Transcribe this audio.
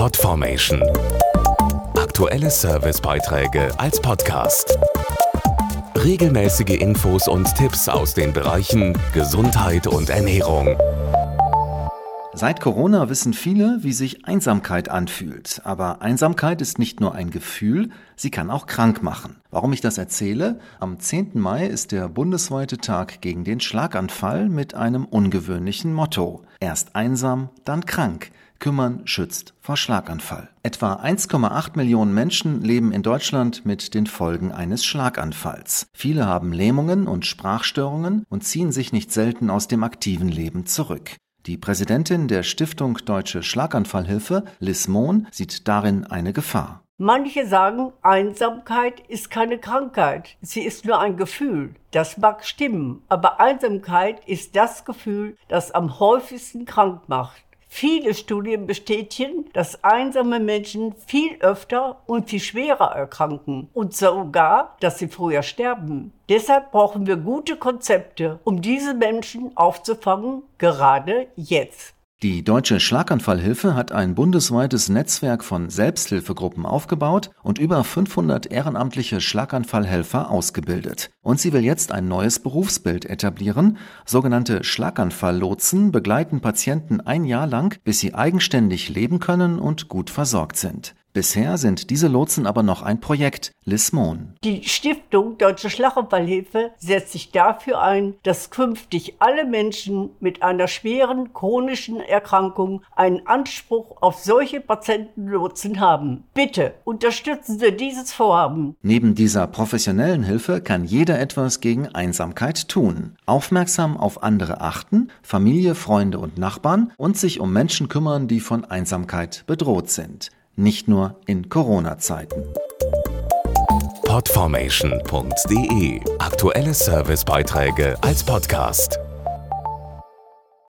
Podformation. Aktuelle Servicebeiträge als Podcast. Regelmäßige Infos und Tipps aus den Bereichen Gesundheit und Ernährung. Seit Corona wissen viele, wie sich Einsamkeit anfühlt. Aber Einsamkeit ist nicht nur ein Gefühl, sie kann auch krank machen. Warum ich das erzähle? Am 10. Mai ist der bundesweite Tag gegen den Schlaganfall mit einem ungewöhnlichen Motto. Erst einsam, dann krank. Kümmern schützt vor Schlaganfall. Etwa 1,8 Millionen Menschen leben in Deutschland mit den Folgen eines Schlaganfalls. Viele haben Lähmungen und Sprachstörungen und ziehen sich nicht selten aus dem aktiven Leben zurück. Die Präsidentin der Stiftung Deutsche Schlaganfallhilfe, Liz Mohn, sieht darin eine Gefahr. Manche sagen, Einsamkeit ist keine Krankheit, sie ist nur ein Gefühl. Das mag stimmen, aber Einsamkeit ist das Gefühl, das am häufigsten krank macht. Viele Studien bestätigen, dass einsame Menschen viel öfter und viel schwerer erkranken und sogar, dass sie früher sterben. Deshalb brauchen wir gute Konzepte, um diese Menschen aufzufangen, gerade jetzt. Die Deutsche Schlaganfallhilfe hat ein bundesweites Netzwerk von Selbsthilfegruppen aufgebaut und über 500 ehrenamtliche Schlaganfallhelfer ausgebildet. Und sie will jetzt ein neues Berufsbild etablieren. Sogenannte Schlaganfalllotsen begleiten Patienten ein Jahr lang, bis sie eigenständig leben können und gut versorgt sind. Bisher sind diese Lotsen aber noch ein Projekt, Liz Mohn. Die Stiftung Deutsche Schlaganfallhilfe setzt sich dafür ein, dass künftig alle Menschen mit einer schweren chronischen Erkrankung einen Anspruch auf solche Patientenlotsen haben. Bitte unterstützen Sie dieses Vorhaben. Neben dieser professionellen Hilfe kann jeder etwas gegen Einsamkeit tun. Aufmerksam auf andere achten, Familie, Freunde und Nachbarn und sich um Menschen kümmern, die von Einsamkeit bedroht sind nicht nur in Corona-Zeiten. Podformation.de Aktuelle Servicebeiträge als Podcast.